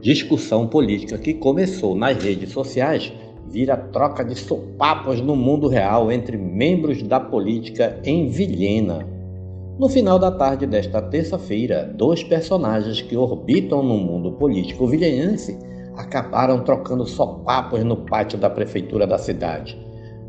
Discussão política que começou nas redes sociais vira troca de sopapos no mundo real entre membros da política em Vilhena. No final da tarde desta terça-feira, dois personagens que orbitam no mundo político vilhenense acabaram trocando sopapos no pátio da prefeitura da cidade.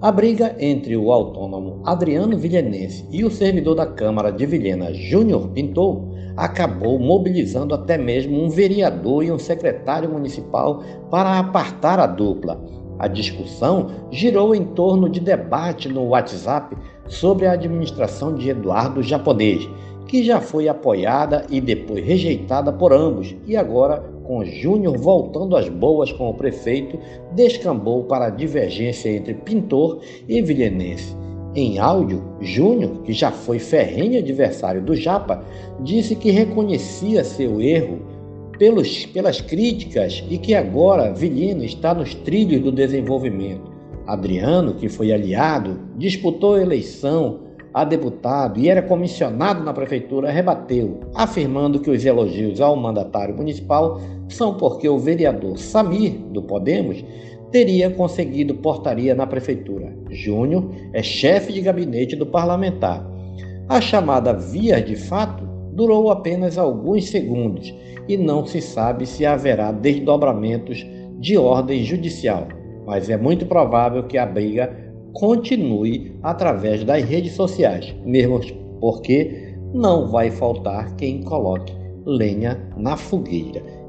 A briga entre o autônomo Adriano Vilhenense e o servidor da Câmara de Vilhena, Júnior Pintou, acabou mobilizando até mesmo um vereador e um secretário municipal para apartar a dupla. A discussão girou em torno de debate no WhatsApp sobre a administração de Eduardo Japonês, que já foi apoiada e depois rejeitada por ambos, e agora, com Júnior voltando às boas com o prefeito, descambou para a divergência entre Pintor e Vilhenense. Em áudio, Júnior, que já foi ferrenho adversário do Japa, disse que reconhecia seu erro pelos, pelas críticas e que agora Vilhena está nos trilhos do desenvolvimento. Adriano, que foi aliado, disputou a eleição a deputado e era comissionado na prefeitura, rebateu, afirmando que os elogios ao mandatário municipal são porque o vereador Samir, do Podemos, teria conseguido portaria na prefeitura. Júnior é chefe de gabinete do parlamentar. A chamada via de fato durou apenas alguns segundos e não se sabe se haverá desdobramentos de ordem judicial, mas é muito provável que a briga continue através das redes sociais, mesmo porque não vai faltar quem coloque lenha na fogueira.